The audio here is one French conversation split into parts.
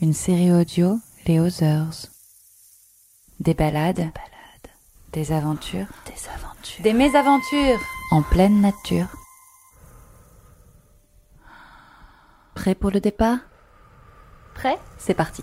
une série audio Les Others. Des balades, des aventures, Des aventures. des mésaventures en pleine nature. Prêt pour le départ? Prêt? C'est parti.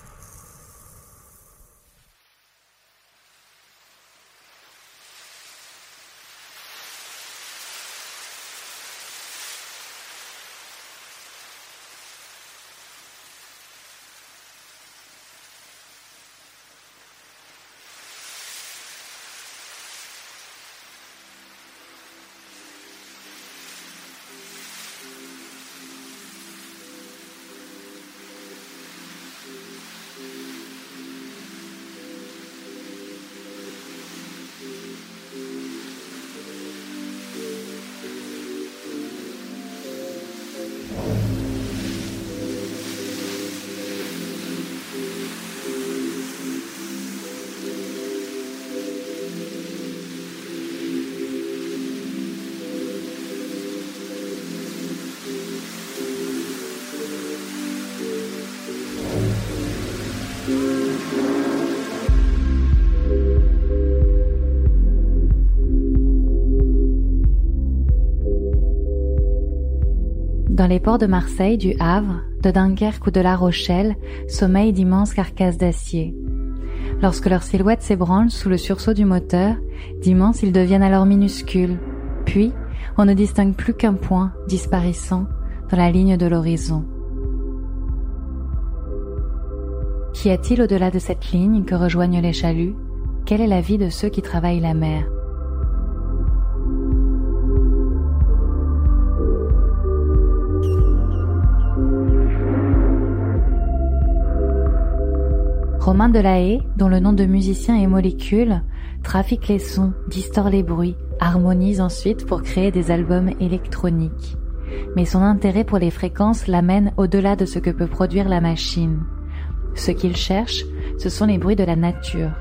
Les ports de Marseille, du Havre, de Dunkerque ou de La Rochelle sommeillent d'immenses carcasses d'acier. Lorsque leurs silhouettes s'ébranlent sous le sursaut du moteur, d'immenses ils deviennent alors minuscules. Puis, on ne distingue plus qu'un point disparaissant dans la ligne de l'horizon. Qu'y a-t-il au-delà de cette ligne que rejoignent les chaluts? Quelle est la vie de ceux qui travaillent la mer? Romain Delahaye, dont le nom de musicien est Molécule, trafique les sons, distord les bruits, harmonise ensuite pour créer des albums électroniques. Mais son intérêt pour les fréquences l'amène au-delà de ce que peut produire la machine. Ce qu'il cherche, ce sont les bruits de la nature.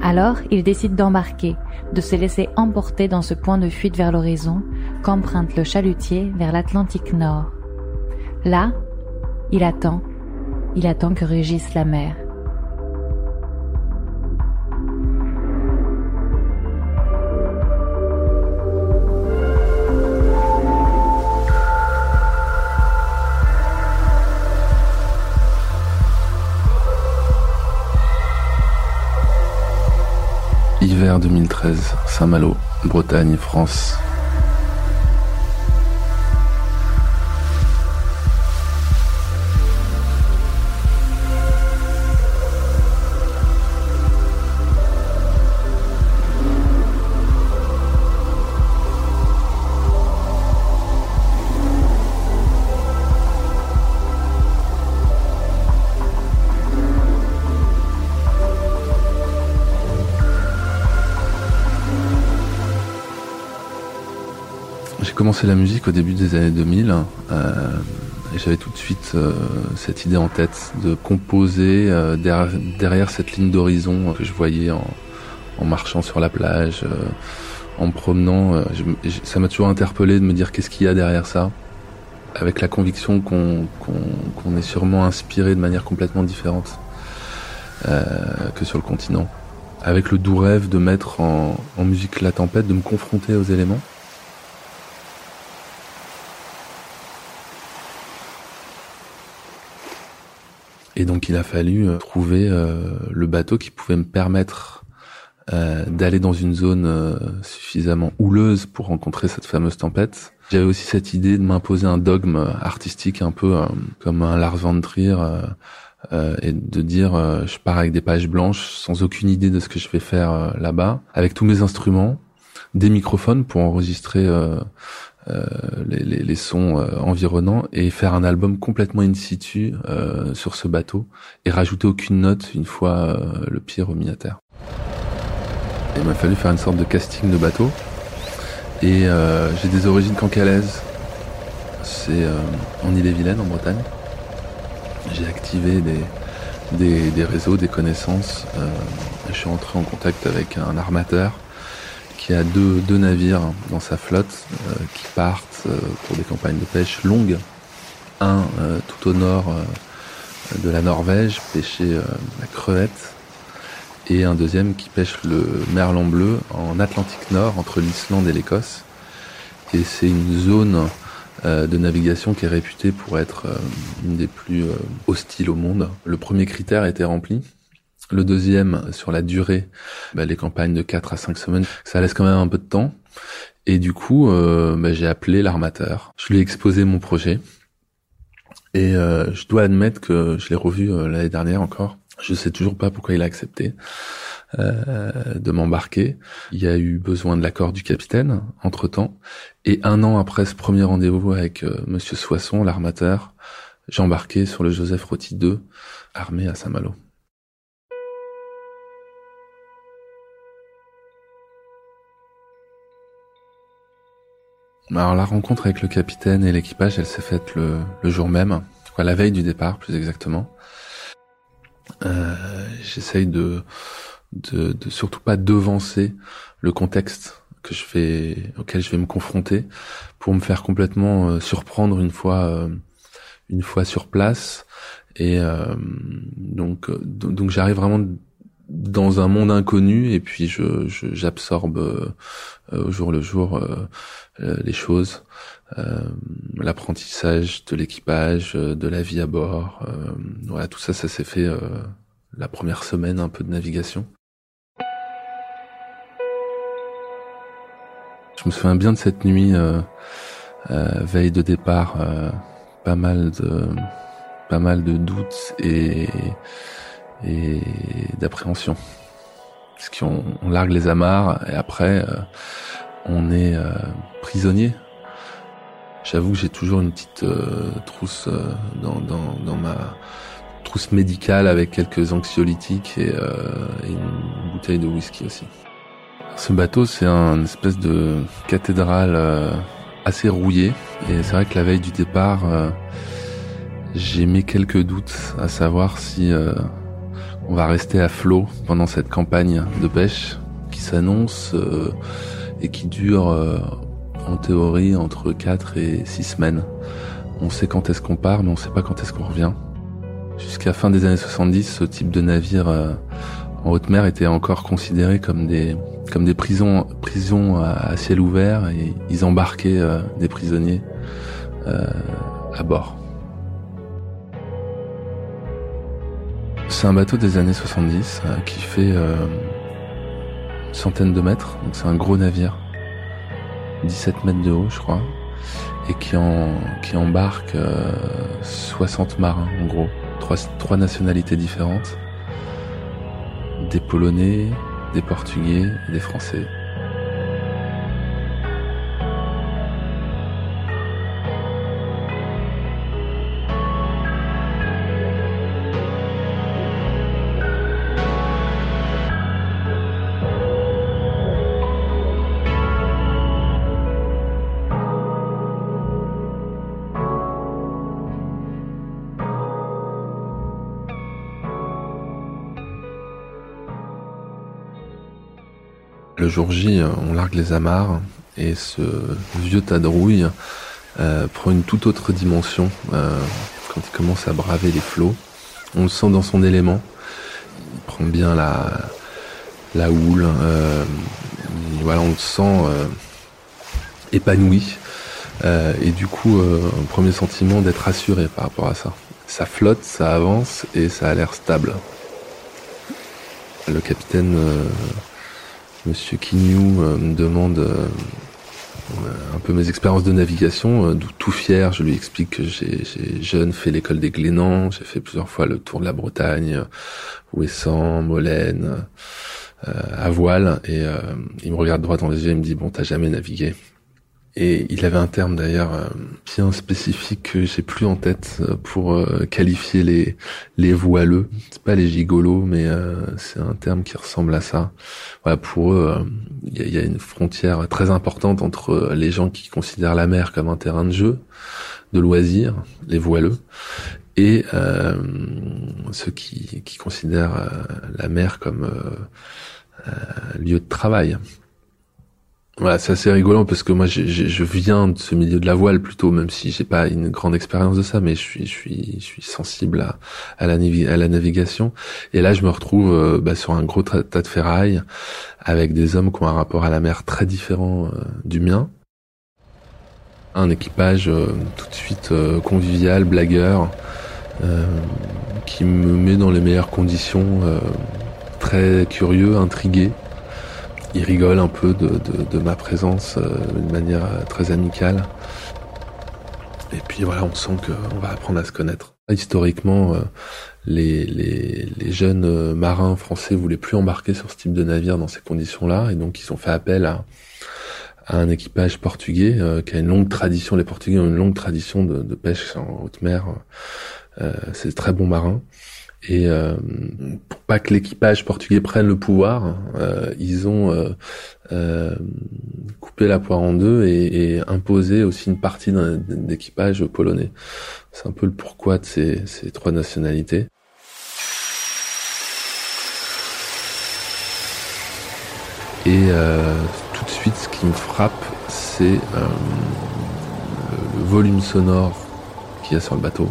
Alors, il décide d'embarquer, de se laisser emporter dans ce point de fuite vers l'horizon qu'emprunte le chalutier vers l'Atlantique Nord. Là, il attend, il attend que rugisse la mer. Hiver 2013, Saint-Malo, Bretagne, France. Commencé la musique au début des années 2000 euh, et j'avais tout de suite euh, cette idée en tête de composer euh, derrière, derrière cette ligne d'horizon que je voyais en, en marchant sur la plage, euh, en me promenant. euh, je- ça m'a toujours interpellé de me dire qu'est-ce qu'il y a derrière ça, avec la conviction qu'on est sûrement inspiré de manière complètement différente euh, que sur le continent. Avec le doux rêve de mettre en, en musique la tempête, de me confronter aux éléments. Et donc il a fallu euh, trouver euh, le bateau qui pouvait me permettre euh, d'aller dans une zone suffisamment houleuse pour rencontrer cette fameuse tempête. J'avais aussi cette idée de m'imposer un dogme artistique un peu comme un Lars von Trier euh, et de dire euh, je pars avec des pages blanches sans aucune idée de ce que je vais faire là-bas, avec tous mes instruments, des microphones pour enregistrer euh, euh, les, les, les, sons euh, environnants et faire un album complètement in situ euh, sur ce bateau et rajouter aucune note une fois le pied remis à terre. Il m'a fallu faire une sorte de casting de bateau et j'ai des origines cancalaises. C'est en Ille-et-Vilaine en Bretagne. J'ai activé des, des, des, réseaux, des connaissances. je suis entré en contact avec un armateur qui a deux, deux navires dans sa flotte euh, qui partent euh, pour des campagnes de pêche longues. Un euh, tout au nord de la Norvège, pêcher la crevette, et un deuxième qui pêche le merlan bleu en Atlantique Nord, entre l'Islande et l'Écosse. Et c'est une zone de navigation qui est réputée pour être une des plus hostiles au monde. Le premier critère était rempli, le deuxième, sur la durée, bah, les campagnes de 4 à 5 semaines, ça laisse quand même un peu de temps. Et du coup, euh, bah, j'ai appelé l'armateur. Je lui ai exposé mon projet. Et euh, je dois admettre que je l'ai revu euh, l'année dernière encore. Je sais toujours pas pourquoi il a accepté de m'embarquer. Il y a eu besoin de l'accord du capitaine entre temps. Et un an après ce premier rendez-vous avec Monsieur Soisson, l'armateur, j'ai embarqué sur le Joseph Roti 2, armé à Saint-Malo. Alors la rencontre avec le capitaine et l'équipage, elle s'est faite le, jour même, quoi, la veille du départ plus exactement. Euh, J'essaye de, de, de, surtout pas devancer le contexte que je vais auquel je vais me confronter pour me faire complètement euh, surprendre une fois euh, une fois sur place et euh, donc donc j'arrive vraiment dans un monde inconnu et puis je j'absorbe euh, au jour le jour euh, euh, les choses, l'apprentissage de l'équipage, de la vie à bord. voilà, tout ça, ça s'est fait la première semaine un peu de navigation. Je me souviens bien de cette nuit, veille de départ, pas mal de pas mal de doutes et et d'appréhension. Parce qu'on on largue les amarres et après euh, on est euh, prisonnier. J'avoue que j'ai toujours une petite euh, trousse dans, dans, dans, ma trousse médicale avec quelques anxiolytiques et, et une bouteille de whisky aussi. Ce bateau, c'est un espèce de cathédrale assez rouillée et c'est vrai que la veille du départ, j'ai mis quelques doutes à savoir si on va rester à flot pendant cette campagne de pêche qui s'annonce euh, et qui dure euh, en théorie entre 4 et 6 semaines. On sait quand est-ce qu'on part, mais on sait pas quand est-ce qu'on revient. Jusqu'à fin des années 70, ce type de navire euh, en haute mer était encore considéré comme des comme des prisons prisons à, ciel ouvert et ils embarquaient des prisonniers à bord. C'est un bateau des années 70 euh, qui fait euh, une de mètres, donc c'est un gros navire, 17 mètres de haut je crois, et qui, en, qui embarque 60 euh, marins en gros, trois, trois nationalités différentes, des Polonais, des Portugais et des Français. Jour on largue les amarres et ce vieux tas de rouille euh, prend une toute autre dimension euh, quand il commence à braver les flots. On le sent dans son élément. Il prend bien la, houle. Euh, voilà, on le sent épanoui. et du coup, un premier sentiment d'être rassuré par rapport à ça. Ça flotte, ça avance et ça a l'air stable. Le capitaine Monsieur Quignou euh, me demande euh, un peu mes expériences de navigation, euh, tout fier, je lui explique que j'ai jeune fait l'école des Glénans, j'ai fait plusieurs fois le tour de la Bretagne, Ouessant, Molène, à voile, et il me regarde droit dans les yeux et me dit bon t'as jamais navigué? Et il avait un terme d'ailleurs euh, bien spécifique que j'ai plus en tête euh, pour euh, qualifier les les voileux. C'est pas les gigolos, mais c'est un terme qui ressemble à ça. Voilà, pour eux, il y, a, une frontière très importante entre les gens qui considèrent la mer comme un terrain de jeu, de loisirs, les voileux, et ceux qui, qui considèrent la mer comme lieu de travail. Voilà, c'est assez rigolant parce que moi, je, je, viens de ce milieu de la voile plutôt, même si j'ai pas une grande expérience de ça, mais je suis, je suis, je suis sensible à, à, la, à la navigation. Et là, je me retrouve euh, bah, sur un gros tas de ferraille avec des hommes qui ont un rapport à la mer très différent euh, du mien. Un équipage euh, tout de suite convivial, blagueur, qui me met dans les meilleures conditions, très curieux, intrigué il rigole un peu de, ma présence euh, d'une manière euh, très amicale. Et puis voilà, on sent qu'on va apprendre à se connaître. Historiquement, euh, les, jeunes marins français voulaient plus embarquer sur ce type de navire dans ces conditions-là, et donc ils ont fait appel à, un équipage portugais qui a une longue tradition. Les Portugais ont une longue tradition de, pêche en haute mer. c'est très bons marins. Et euh, pour pas que l'équipage portugais prenne le pouvoir, euh, ils ont euh, coupé la poire en deux et, imposé aussi une partie d'un équipage polonais. C'est un peu le pourquoi de ces, trois nationalités. Et tout de suite, ce qui me frappe, c'est le volume sonore qu'il y a sur le bateau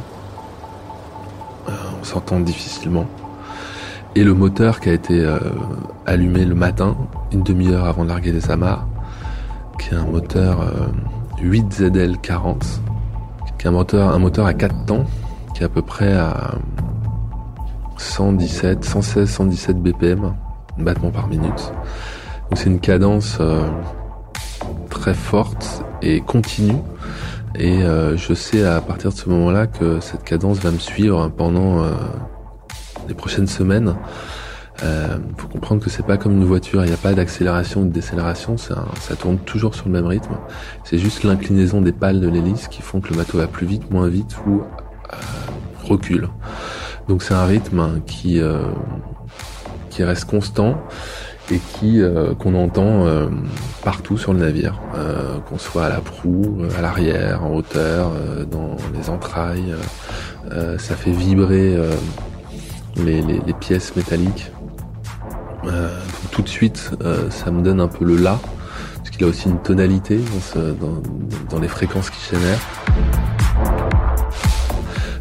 on s'entend difficilement. Et le moteur qui a été euh, allumé le matin, une demi-heure avant de larguer les amarres, qui est un moteur 8ZL40, euh, qui est un moteur, un moteur à 4 temps, qui est à peu près à 117, 116, 117 BPM, battements par minute. Donc c'est une cadence euh, très forte et continue et euh, je sais à partir de ce moment-là que cette cadence va me suivre pendant euh, les prochaines semaines. Euh, faut comprendre que c'est pas comme une voiture, il n'y a pas d'accélération ou de décélération, ça, ça tourne toujours sur le même rythme. C'est juste l'inclinaison des pales de l'hélice qui font que le bateau va plus vite, moins vite ou euh, recule. Donc c'est un rythme qui qui reste constant et qui euh, qu'on entend euh, partout sur le navire, euh, qu'on soit à la proue, à l'arrière, en hauteur, dans les entrailles. ça fait vibrer les, pièces métalliques. tout de suite, ça me donne un peu le la, parce qu'il a aussi une tonalité dans, dans, les fréquences qui génèrent.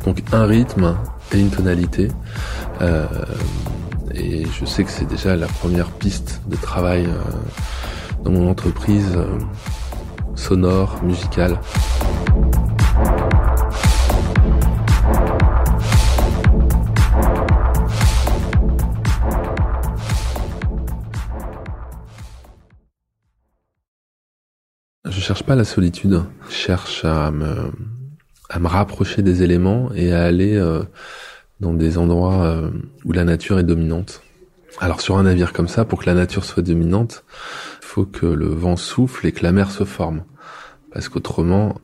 Donc un rythme et une tonalité. Et je sais que c'est déjà la première piste de travail euh, dans mon entreprise euh, sonore, musicale. Je cherche pas la solitude, je cherche à me, à me rapprocher des éléments et à aller euh, dans des endroits euh, où la nature est dominante. Alors sur un navire comme ça, pour que la nature soit dominante, il faut que le vent souffle et que la mer se forme. Parce qu'autrement,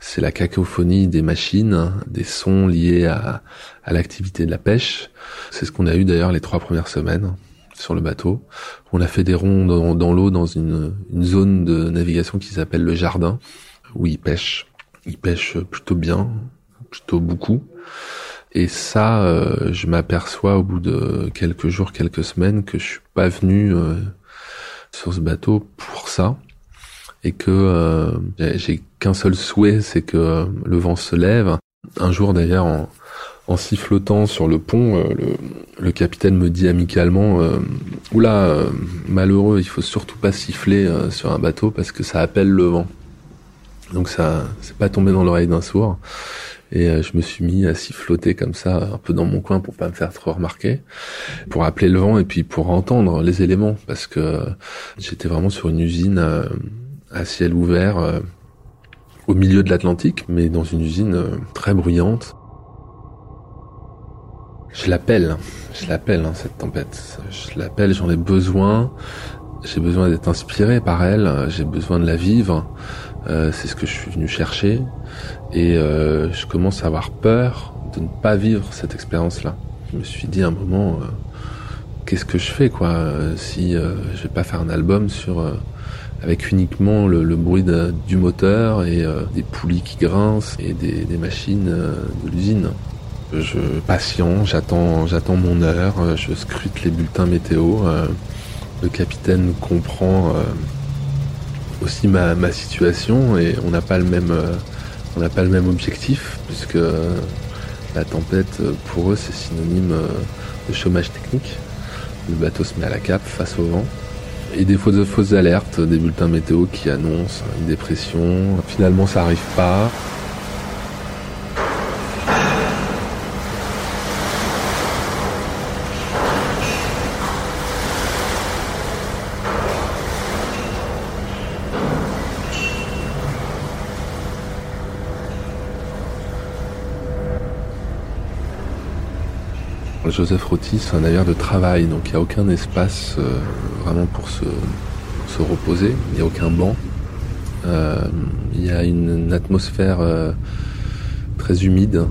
c'est la cacophonie des machines, des sons liés à, à l'activité de la pêche. C'est ce qu'on a eu d'ailleurs les trois premières semaines sur le bateau. On a fait des ronds dans, dans l'eau dans une, une, zone de navigation qui s'appelle le jardin, où ils pêchent. Ils pêchent plutôt bien, plutôt beaucoup. Et ça, euh, je m'aperçois au bout de quelques jours, quelques semaines, que je suis pas venu euh, sur ce bateau pour ça, et que euh, j'ai qu'un seul souhait, c'est que le vent se lève. Un jour d'ailleurs, en, sifflotant sur le pont, le, le, capitaine me dit amicalement "Oula, malheureux, il faut surtout pas siffler sur un bateau parce que ça appelle le vent." Donc ça, c'est pas tombé dans l'oreille d'un sourd. Et euh, je me suis mis à siffloter comme ça, un peu dans mon coin pour pas me faire trop remarquer, pour appeler le vent et puis pour entendre les éléments, parce que j'étais vraiment sur une usine euh, à ciel ouvert euh, au milieu de l'Atlantique, mais dans une usine très bruyante. Je l'appelle, je l'appelle hein, cette tempête. Je l'appelle, j'en ai besoin. J'ai besoin d'être inspiré par elle, j'ai besoin de la vivre. Euh, c'est ce que je suis venu chercher. Et euh, je commence à avoir peur de ne pas vivre cette expérience-là. Je me suis dit à un moment, euh, qu'est-ce que je fais quoi si je vais pas faire un album sur avec uniquement le, bruit du moteur et des poulies qui grincent et des, des machines de l'usine. Je patient, j'attends, j'attends mon heure, je scrute les bulletins météo. le capitaine comprend aussi ma, ma situation et on n'a pas le même euh, on n'a pas le même objectif puisque euh, la tempête euh, pour eux c'est synonyme de chômage technique. Le bateau se met à la cape face au vent. Et des fausses, fausses alertes, des bulletins météo qui annoncent une dépression. Finalement ça arrive pas. Joseph Rotti, c'est un navire de travail, donc il n'y a aucun espace euh, vraiment pour se, reposer, il n'y a aucun banc. Euh, il y a une, atmosphère euh, très humide,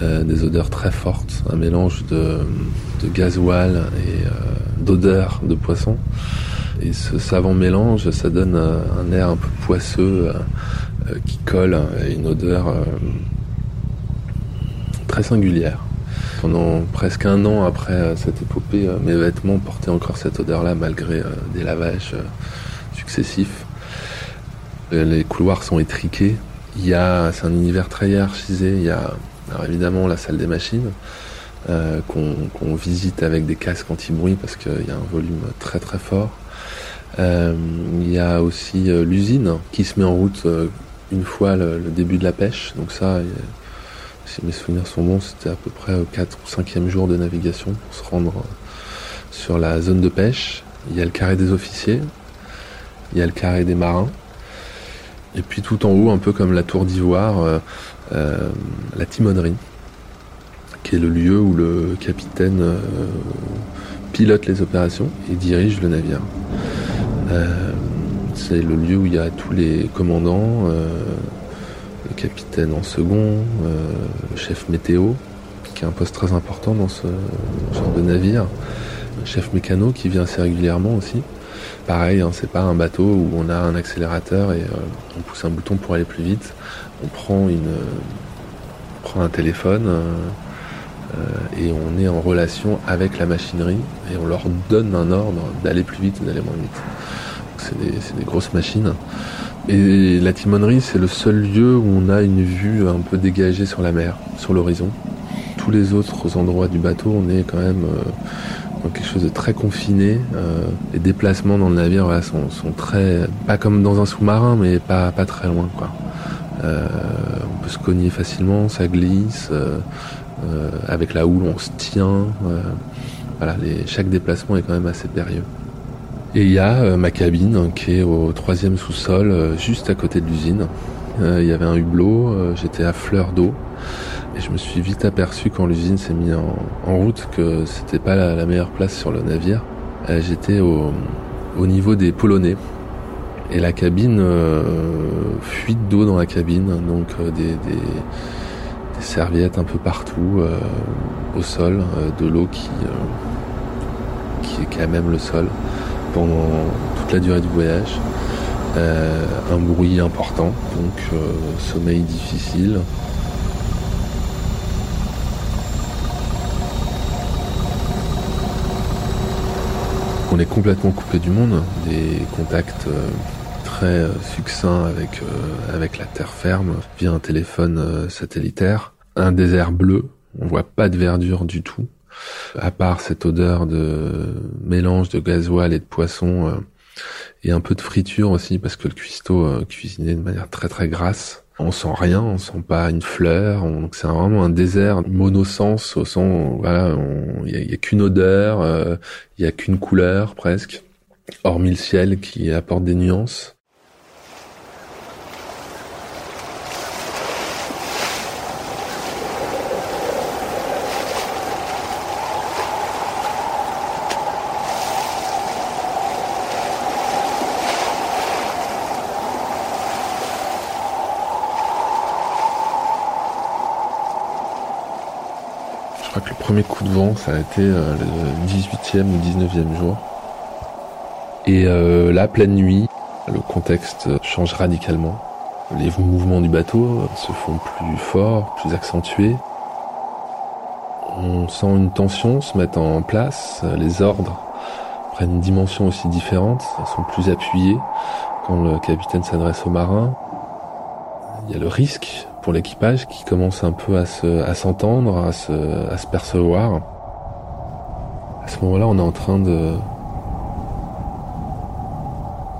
des odeurs très fortes, un mélange de, de gasoil et d'odeurs de poisson. Et ce savant mélange, ça donne un air un peu poisseux qui colle et une odeur très singulière. Pendant presque un an après euh, cette épopée, euh, mes vêtements portaient encore cette odeur-là malgré euh, des lavages successifs. Les couloirs sont étriqués. Il y a, c'est un univers très hiérarchisé. Il y a évidemment la salle des machines qu'on visite avec des casques anti-bruit parce qu'il y a un volume très très fort. il y a aussi l'usine qui se met en route une fois le, le, début de la pêche. Donc ça, si mes souvenirs sont bons, c'était à peu près au 4 ou 5e jour de navigation pour se rendre euh, sur la zone de pêche. Il y a le carré des officiers, il y a le carré des marins, et puis tout en haut, un peu comme la tour d'ivoire, euh, euh, la timonerie, qui est le lieu où le capitaine pilote les opérations et dirige le navire. c'est le lieu où il y a tous les commandants, en second, euh, chef météo, qui a un poste très important dans ce genre de navire, chef mécano qui vient assez régulièrement aussi. Pareil, hein, c'est pas un bateau où on a un accélérateur et euh, on pousse un bouton pour aller plus vite. On prend une, prend un téléphone euh, et on est en relation avec la machinerie et on leur donne un ordre d'aller plus vite, d'aller moins vite. C'est des, des, grosses machines. Et la timonerie, c'est le seul lieu où on a une vue un peu dégagée sur la mer, sur l'horizon. Tous les autres endroits du bateau, on est quand même euh, dans quelque chose de très confiné. Euh, les déplacements dans le navire sont, sont, très, pas comme dans un sous-marin, mais pas, pas très loin. Quoi. Euh, on peut se cogner facilement, ça glisse. Avec la houle, on se tient. voilà, chaque déplacement est quand même assez périlleux. Et il y a euh, ma cabine hein, qui est au troisième sous-sol, euh, juste à côté de l'usine. Euh, il y avait un hublot, j'étais à fleur d'eau. Et je me suis vite aperçu quand l'usine s'est mise en, route que c'était pas la, meilleure place sur le navire. J'étais au, niveau des Polonais. Et la cabine, fuite d'eau dans la cabine, donc des, serviettes un peu partout au sol, de l'eau qui, qui, a même le sol toute la durée du voyage. Euh, un bruit important, donc euh, sommeil difficile. On est complètement coupé du monde, des contacts euh, très succincts avec, avec la terre ferme via un téléphone satellitaire. Un désert bleu, on voit pas de verdure du tout à part cette odeur de mélange de gasoil et de poisson, euh, et un peu de friture aussi, parce que le cuistot euh, cuisinait de manière très très grasse. On sent rien, on sent pas une fleur, donc c'est vraiment un désert monosens au sens, voilà, il y a, qu'une odeur, euh, il y a qu'une couleur presque, hormis le ciel qui apporte des nuances. Premier coup de vent, ça a été euh, le 18e ou 19e jour. Et euh, là, pleine nuit, le contexte change radicalement. Les mouvements du bateau se font plus forts, plus accentués. On sent une tension se mettre en place, les ordres prennent une dimension aussi différente, sont plus appuyés quand le capitaine s'adresse aux marins. Il y a le risque pour l'équipage qui commence un peu à se, à s'entendre, à se, à se percevoir. À ce moment-là, on est en train de,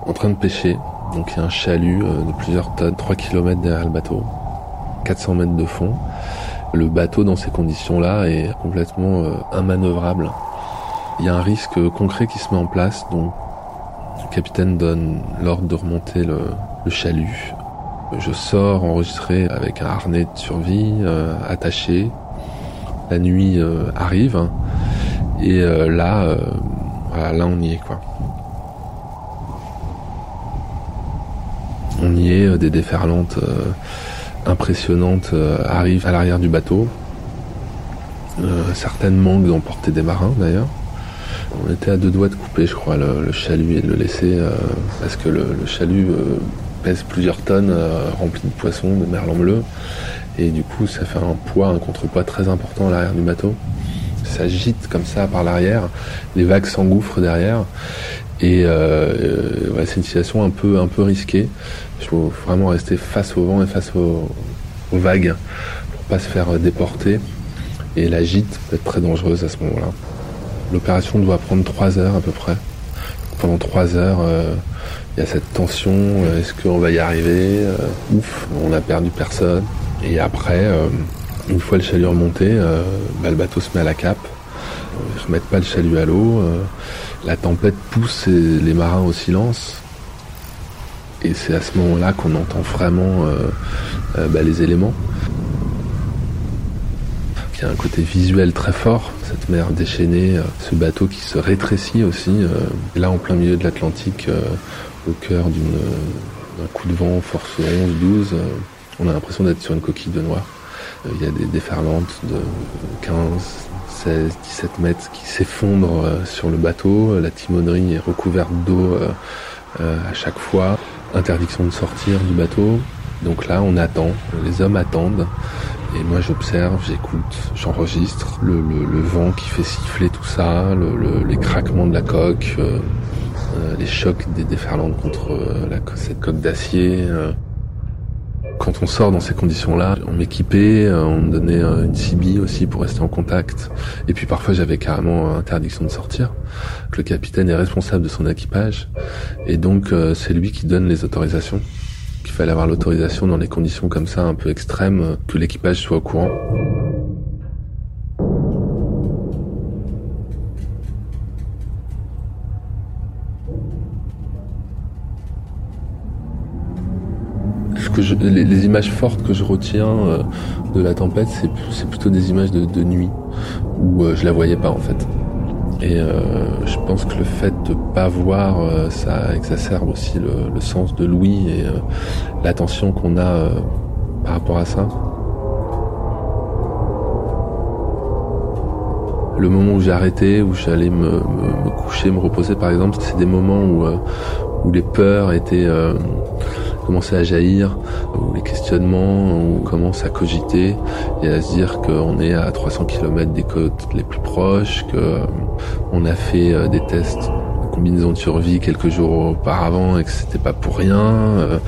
en train de pêcher. Donc il y a un chalut euh, de plusieurs tonnes, 3 km derrière le bateau, 400 mètres de fond. Le bateau dans ces conditions-là est complètement euh, immanœuvrable. Il y a un risque concret qui se met en place, donc le capitaine donne l'ordre de remonter le chalut je sors enregistré avec un harnais de survie euh, attaché. La nuit euh, arrive et euh, là, voilà, là on y est quoi. On y est, des déferlantes impressionnantes arrivent à l'arrière du bateau. certaines manquent d'emporter des marins d'ailleurs. On était à deux doigts de couper, je crois, le, chalut et de le laisser parce que le, le chalut plusieurs tonnes euh, remplies de poissons, de merlan bleu. Et du coup, ça fait un poids, un contrepoids très important à l'arrière du bateau. Ça gîte comme ça par l'arrière. Les vagues s'engouffrent derrière. Et euh, euh, c'est une situation un peu, un peu risquée. Il faut vraiment rester face au vent et face aux, vagues pour pas se faire déporter. Et la gîte peut être très dangereuse à ce moment-là. L'opération doit prendre trois heures à peu près. Pendant trois heures, il y a cette tension, euh, est-ce qu'on va y arriver euh, Ouf, on a perdu personne. Et après, euh, une fois le chalut remonté, bah, le bateau se met à la cape. Ils remettent pas le chalut à l'eau. la tempête pousse les marins au silence. Et c'est à ce moment-là qu'on entend vraiment bah, les éléments. Il y a un côté visuel très fort, cette mer déchaînée, ce bateau qui se rétrécit aussi. là, en plein milieu de l'Atlantique, au cœur d'un coup de vent force 11-12, euh, on a l'impression d'être sur une coquille de noix. Euh, il y a des déferlantes de 15, 16, 17 mètres qui s'effondrent euh, sur le bateau. La timonerie est recouverte d'eau à chaque fois. Interdiction de sortir du bateau. Donc là, on attend. Les hommes attendent. Et moi, j'observe, j'écoute, j'enregistre le, vent qui fait siffler tout ça, les craquements de la coque, euh, les chocs des déferlantes contre euh, la, cette coque d'acier. Euh. Quand on sort dans ces conditions-là, on m'équipait, on me donnait une CB aussi pour rester en contact. Et puis parfois j'avais carrément interdiction de sortir. Le capitaine est responsable de son équipage et donc c'est lui qui donne les autorisations. Qu'il fallait avoir l'autorisation dans les conditions comme ça un peu extrêmes, que l'équipage soit au courant. Les, images fortes que je retiens euh, de la tempête, c'est plutôt des images de, nuit où euh, je la voyais pas en fait. Et euh, je pense que le fait de pas voir, ça exacerbe aussi le, sens de l'ouïe et l'attention qu'on a par rapport à ça. Le moment où j'ai arrêté, où j'allais me, coucher, me reposer par exemple, c'est des moments où, où les peurs étaient commencer à jaillir, où les questionnements, on commence à cogiter et à se dire qu'on est à 300 km des côtes les plus proches, que on a fait euh, des tests de combinaison de survie quelques jours auparavant et que c'était pas pour rien. Euh,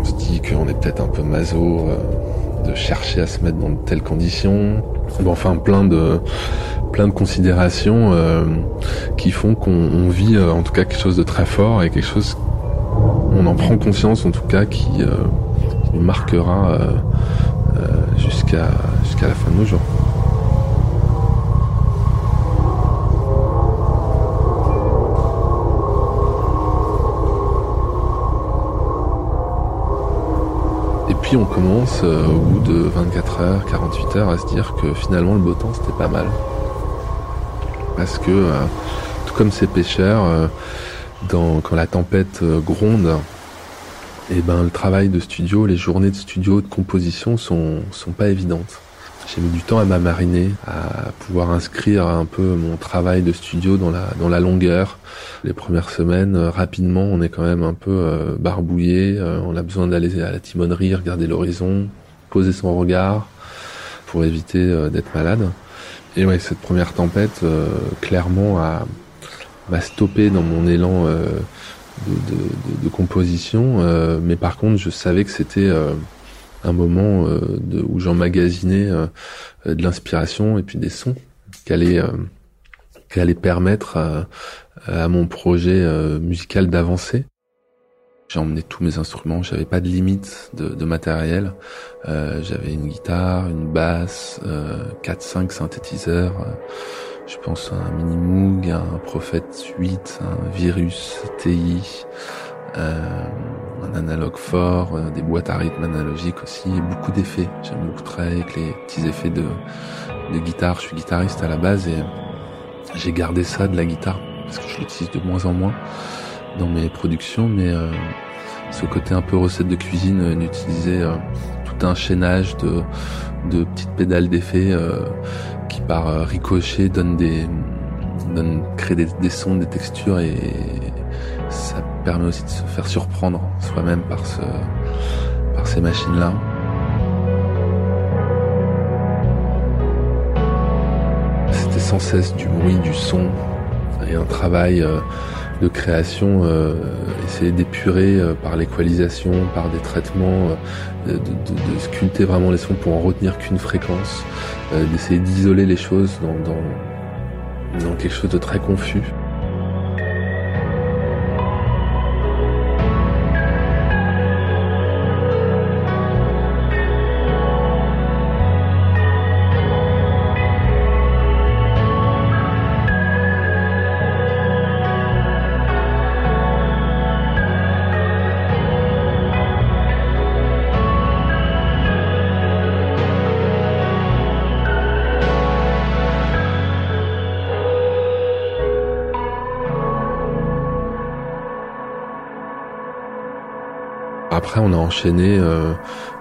on se dit qu'on est peut-être un peu maso euh, de chercher à se mettre dans de telles conditions. Bon, enfin, plein de plein de considérations qui font qu'on vit en tout cas quelque chose de très fort et quelque chose on en prend conscience en tout cas qui, euh, marquera euh, euh, jusqu'à jusqu'à la fin de nos jours. Et puis on commence au bout de 24 heures, 48 heures à se dire que finalement le beau temps c'était pas mal. Parce que tout comme ces pêcheurs, quand la tempête euh, gronde, et eh ben le travail de studio, les journées de studio, de composition sont sont pas évidentes. J'ai mis du temps à m'amariner, à pouvoir inscrire un peu mon travail de studio dans la, dans la longueur. Les premières semaines, euh, rapidement, on est quand même un peu euh, barbouillé. On a besoin d'aller à la timonerie, regarder l'horizon, poser son regard pour éviter d'être malade. Et ouais, cette première tempête, clairement, a m'a stoppé dans mon élan de, de, de, composition. mais par contre, je savais que c'était un moment euh, de, où j'emmagasinais euh, de l'inspiration et puis des sons qui allaient, euh, qui allaient permettre à, à mon projet musical d'avancer. J'ai emmené tous mes instruments, j'avais pas de limite de, de matériel. Euh, j'avais une guitare, une basse, euh, 4-5 synthétiseurs. Je pense à un Mini Moog, un Prophet 8, un Virus TI, euh, un analogue fort, euh, des boîtes à rythme analogiques aussi, et beaucoup d'effets. J'aime beaucoup travailler avec les petits effets de, de guitare. Je suis guitariste à la base et j'ai gardé ça de la guitare parce que je l'utilise de moins en moins dans mes productions, mais euh, ce côté un peu recette de cuisine euh, d'utiliser tout un chaînage de, de petites pédales d'effets qui par ricochet donnent des donnent, créent des, sons, des textures et ça permet aussi de se faire surprendre soi-même par, ce, par ces machines-là. C'était sans cesse du bruit, du son et un travail euh, de création, euh, essayer d'épurer euh, par l'équalisation, par des traitements, de, de, de, sculpter vraiment les sons pour en retenir qu'une fréquence, d'essayer d'isoler les choses dans, dans, dans quelque chose de très confus. On a enchaîné euh,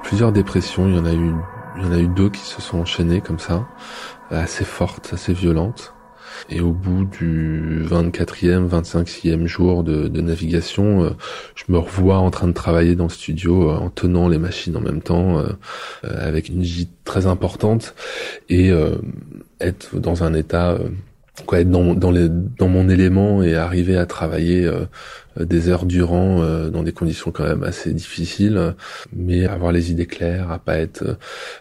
plusieurs dépressions. Il y en a eu, il y en a eu deux qui se sont enchaînées comme ça, assez fortes, assez violentes. Et au bout du 24e, 25e jour de, navigation, euh, je me revois en train de travailler dans le studio euh, en tenant les machines en même temps, avec une gîte très importante et être dans un état quoi être dans dans, les, dans mon élément et arriver à travailler euh, des heures durant euh, dans des conditions quand même assez difficiles. Mais avoir les idées claires à pas être euh,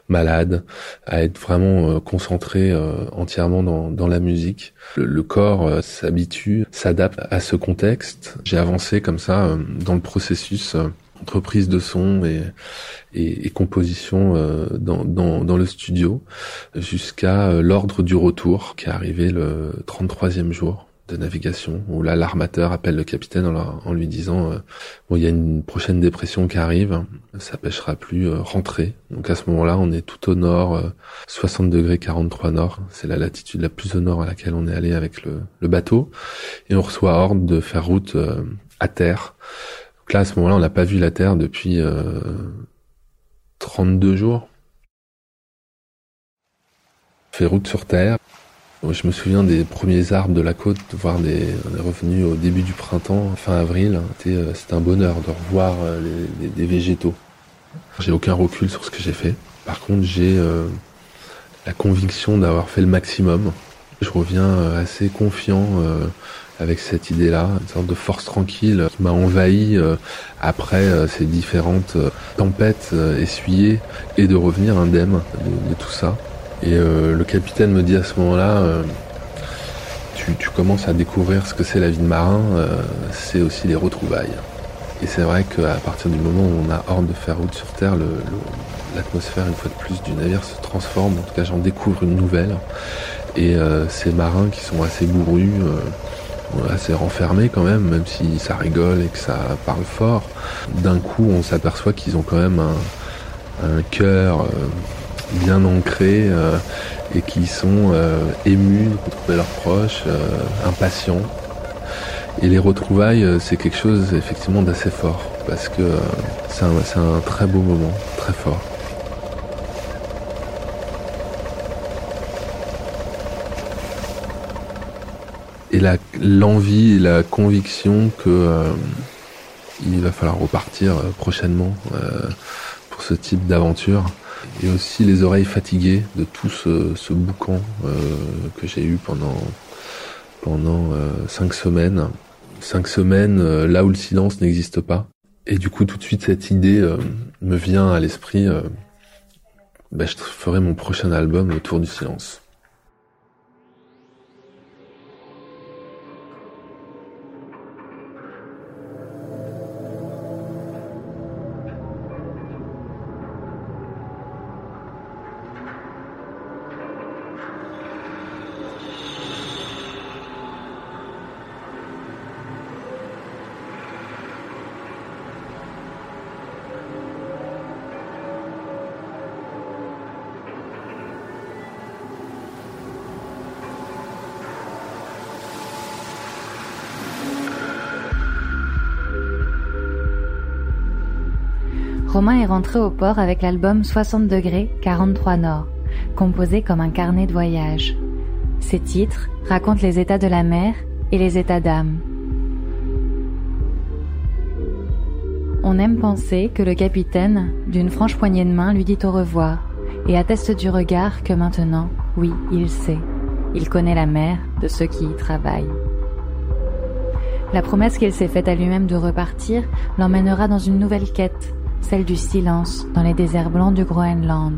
malade à être vraiment concentré entièrement dans dans la musique. Le, le corps s'habitue s'adapte à ce contexte. J'ai avancé comme ça dans le processus entreprise de son et, et, et composition euh, dans, dans, dans, le studio jusqu'à euh, l'ordre du retour qui est arrivé le 33e jour de navigation où là l'armateur appelle le capitaine en, lui disant euh, bon il y a une prochaine dépression qui arrive ça pêchera plus euh, rentrer donc à ce moment-là on est tout au nord 60 degrés 43 nord. C'est la latitude la plus au nord à laquelle on est allé avec le, le bateau. Et on reçoit ordre de faire route à terre donc là, à ce moment-là, on n'a pas vu la Terre depuis euh, 32 jours. On fait route sur Terre. Je me souviens des premiers arbres de la côte, voir des. On est revenu au début du printemps, fin avril. C'était euh, un bonheur de revoir euh, des végétaux. J'ai aucun recul sur ce que j'ai fait. Par contre, j'ai euh, la conviction d'avoir fait le maximum. Je reviens assez confiant avec cette idée-là, une sorte de force tranquille qui m'a envahi euh, après euh, ces différentes euh, tempêtes essuyées et de revenir indemne de, tout ça. Et le capitaine me dit à ce moment-là, tu, tu, commences à découvrir ce que c'est la vie de marin, c'est aussi les retrouvailles. Et c'est vrai qu'à partir du moment où on a hors de faire route sur Terre, l'atmosphère, une fois de plus, du navire se transforme. En tout cas, j'en découvre une nouvelle. Et ces marins qui sont assez bourrus, assez renfermé quand même, même si ça rigole et que ça parle fort. D'un coup, on s'aperçoit qu'ils ont quand même un, cœur euh, bien ancré euh, et qui sont euh, émus de retrouver leurs proches, impatients. Et les retrouvailles, c'est quelque chose effectivement d'assez fort parce que c'est un très beau moment, très fort. Et l'envie et la conviction que euh, il va falloir repartir euh, prochainement euh, pour ce type d'aventure. Et aussi les oreilles fatiguées de tout ce, ce boucan que j'ai eu pendant pendant cinq semaines. Cinq semaines là où le silence n'existe pas. Et du coup tout de suite cette idée me vient à l'esprit ben, je ferai mon prochain album autour du silence Romain est rentré au port avec l'album 60 degrés 43 Nord, composé comme un carnet de voyage. Ces titres racontent les états de la mer et les états d'âme. On aime penser que le capitaine, d'une franche poignée de main, lui dit au revoir et atteste du regard que maintenant, oui, il sait. Il connaît la mer de ceux qui y travaillent. La promesse qu'il s'est faite à lui-même de repartir l'emmènera dans une nouvelle quête, celle du silence dans les déserts blancs du Groenland.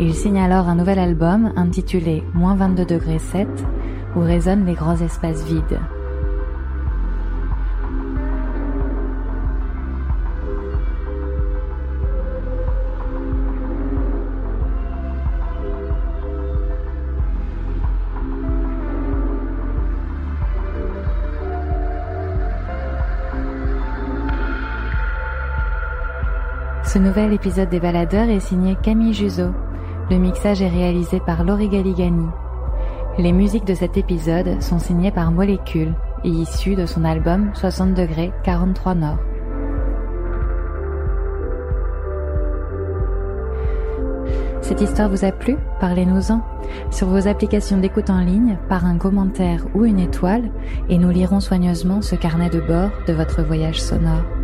Il signe alors un nouvel album intitulé Moins 22 degrés 7 où résonnent les grands espaces vides. Ce nouvel épisode des Baladeurs est signé Camille Juzo. Le mixage est réalisé par Laurie Galigani. Les musiques de cet épisode sont signées par Molécule et issues de son album 60 degrés 43 Nord. Cette histoire vous a plu? Parlez-nous-en sur vos applications d'écoute en ligne par un commentaire ou une étoile et nous lirons soigneusement ce carnet de bord de votre voyage sonore.